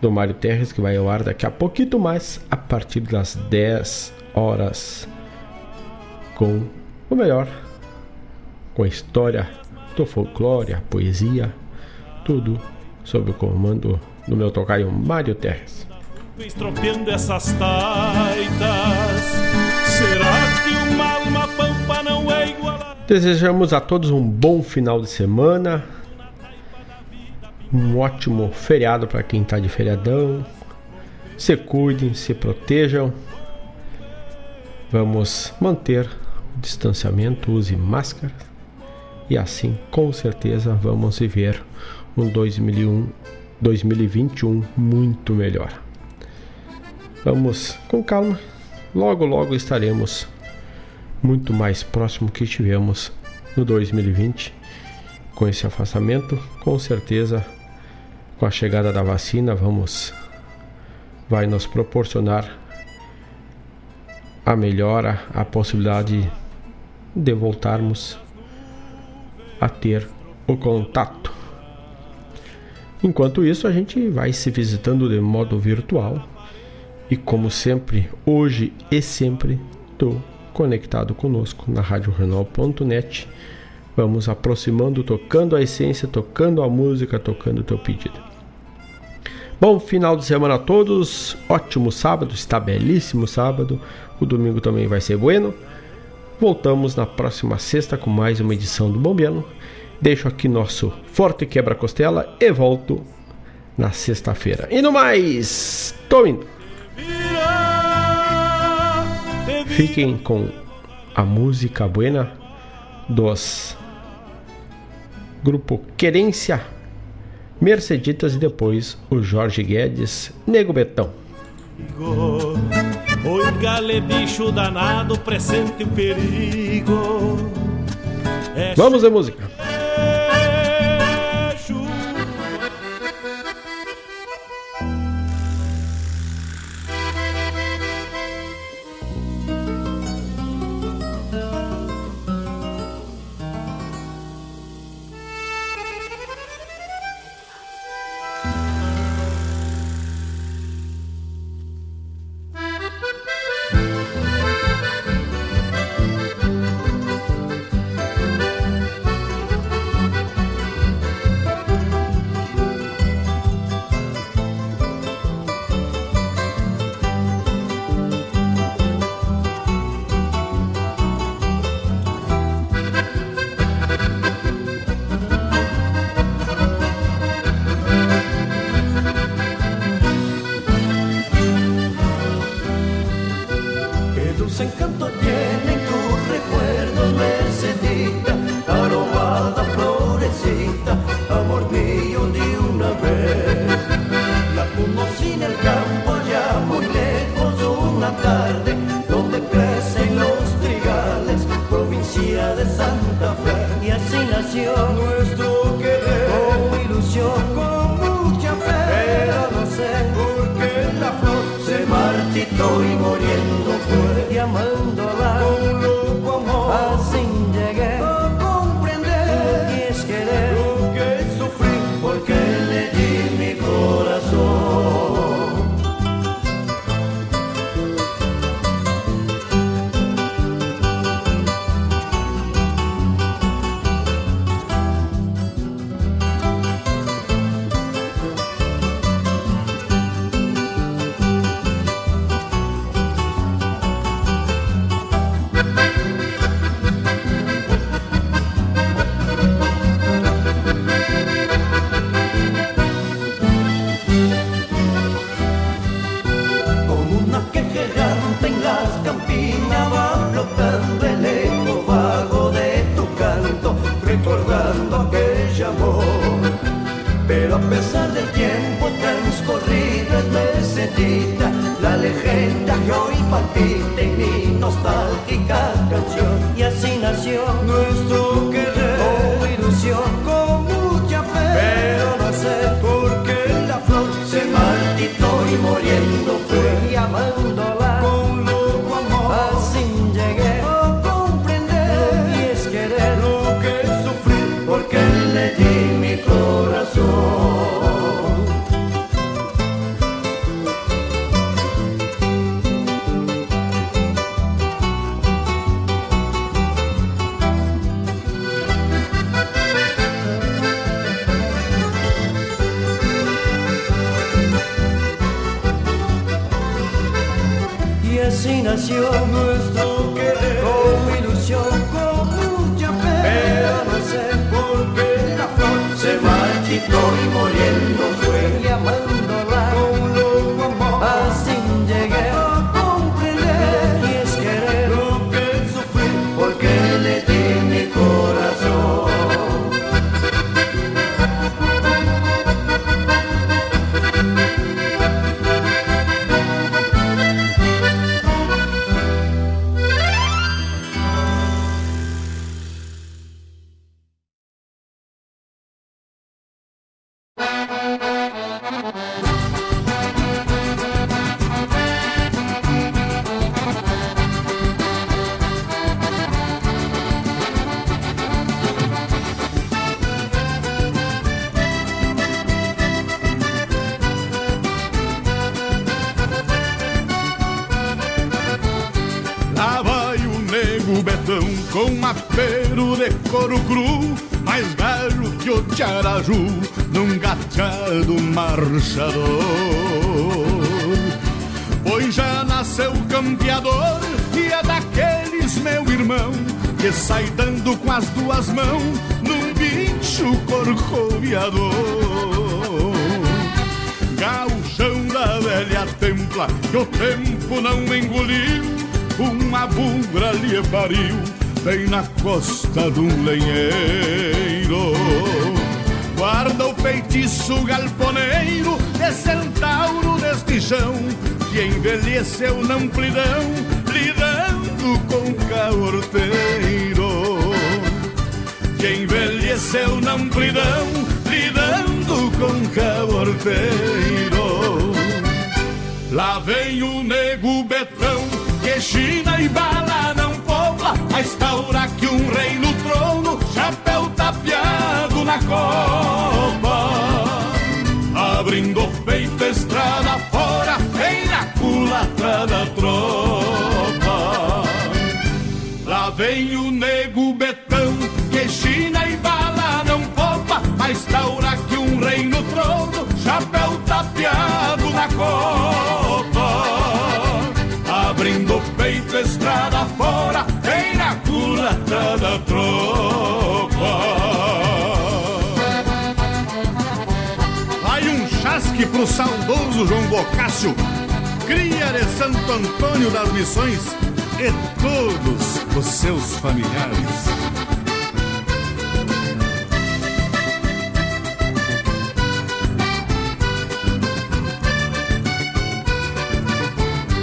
do Mário Terres, que vai ao ar daqui a pouquinho mais, a partir das 10 horas, com o melhor, com a história do folclore, a poesia, tudo sob o comando do meu tocaio Mário Terres. Estropeando essas taitas. Desejamos a todos um bom final de semana, um ótimo feriado para quem está de feriadão. Se cuidem, se protejam. Vamos manter o distanciamento, use máscara e assim com certeza vamos viver um 2001, 2021 muito melhor. Vamos com calma, logo logo estaremos muito mais próximo que tivemos no 2020 com esse afastamento. Com certeza, com a chegada da vacina, vamos vai nos proporcionar a melhora, a possibilidade de voltarmos a ter o contato. Enquanto isso, a gente vai se visitando de modo virtual e, como sempre, hoje e sempre, estou conectado conosco na radiorenal.net. Vamos aproximando, tocando a essência, tocando a música, tocando o teu pedido. Bom final de semana a todos, ótimo sábado, está belíssimo sábado. O domingo também vai ser bueno. Voltamos na próxima sexta com mais uma edição do Bombeano. Deixo aqui nosso forte quebra-costela e volto na sexta-feira. E no mais, tô indo. Fiquem com a música buena dos grupo Querência, Merceditas e depois o Jorge Guedes, Nego Betão. Oi, gale bicho danado, presente o perigo. É Vamos a música. Nostálgica canción. Y así nació nuestro querer, nació nuestro querer Con ilusión, con mucha fe. Pero no sé por qué la flor Se marchitó y muriendo pariu bem na costa de um lenheiro. Guarda o feitiço galponeiro de centauro deste chão que envelheceu na amplidão, lidando com caorteiro. Que envelheceu na amplidão, lidando com caorteiro. Lá vem o nego betão que China e não poupa, a instaura que um rei no trono, chapéu tapeado na copa. Abrindo o peito, estrada fora, vem na culatra da tropa. Lá vem o nego betão, que China e bala não poupa, a instaura que um rei no trono, chapéu tapeado na copa pro saudoso João Bocácio, cria de Santo Antônio das Missões e todos os seus familiares.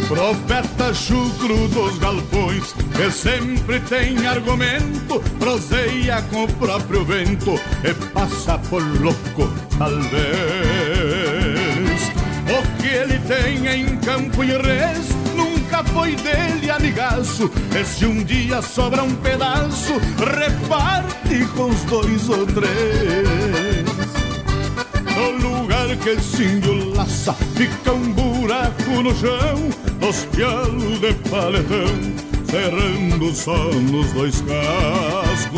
Profeta chucro dos galpões, que sempre tem argumento, proseia com o próprio vento e passa por louco, talvez. O tem em campo e res nunca foi dele, amigaço. E se um dia sobra um pedaço, reparte com os dois ou três. No lugar que esse índio laça Fica um buraco no chão Nos pialos de paletão Cerrando só nos dois cascos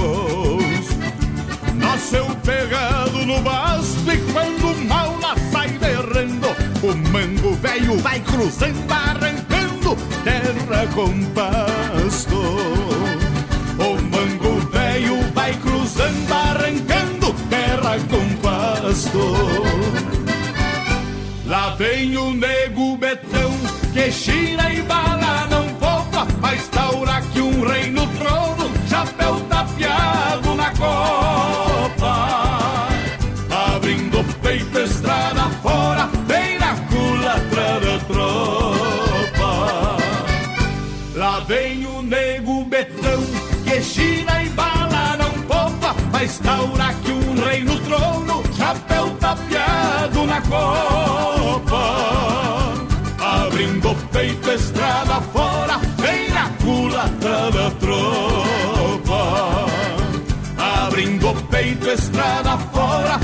Nasceu pegado no basto E quando o mal derrendo O mango velho vai cruzando Arrancando terra com pasto. O mango velho vai cruzando Arrancando terra com pasto. Lá vem o nego betão Que China e bala não poupa Mas taura que um rei no trono Chapéu pra instaurar que um rei no trono, chapéu tapeado na copa. Abrindo o peito, estrada fora, vem na culatra da tropa. Abrindo o peito, estrada fora,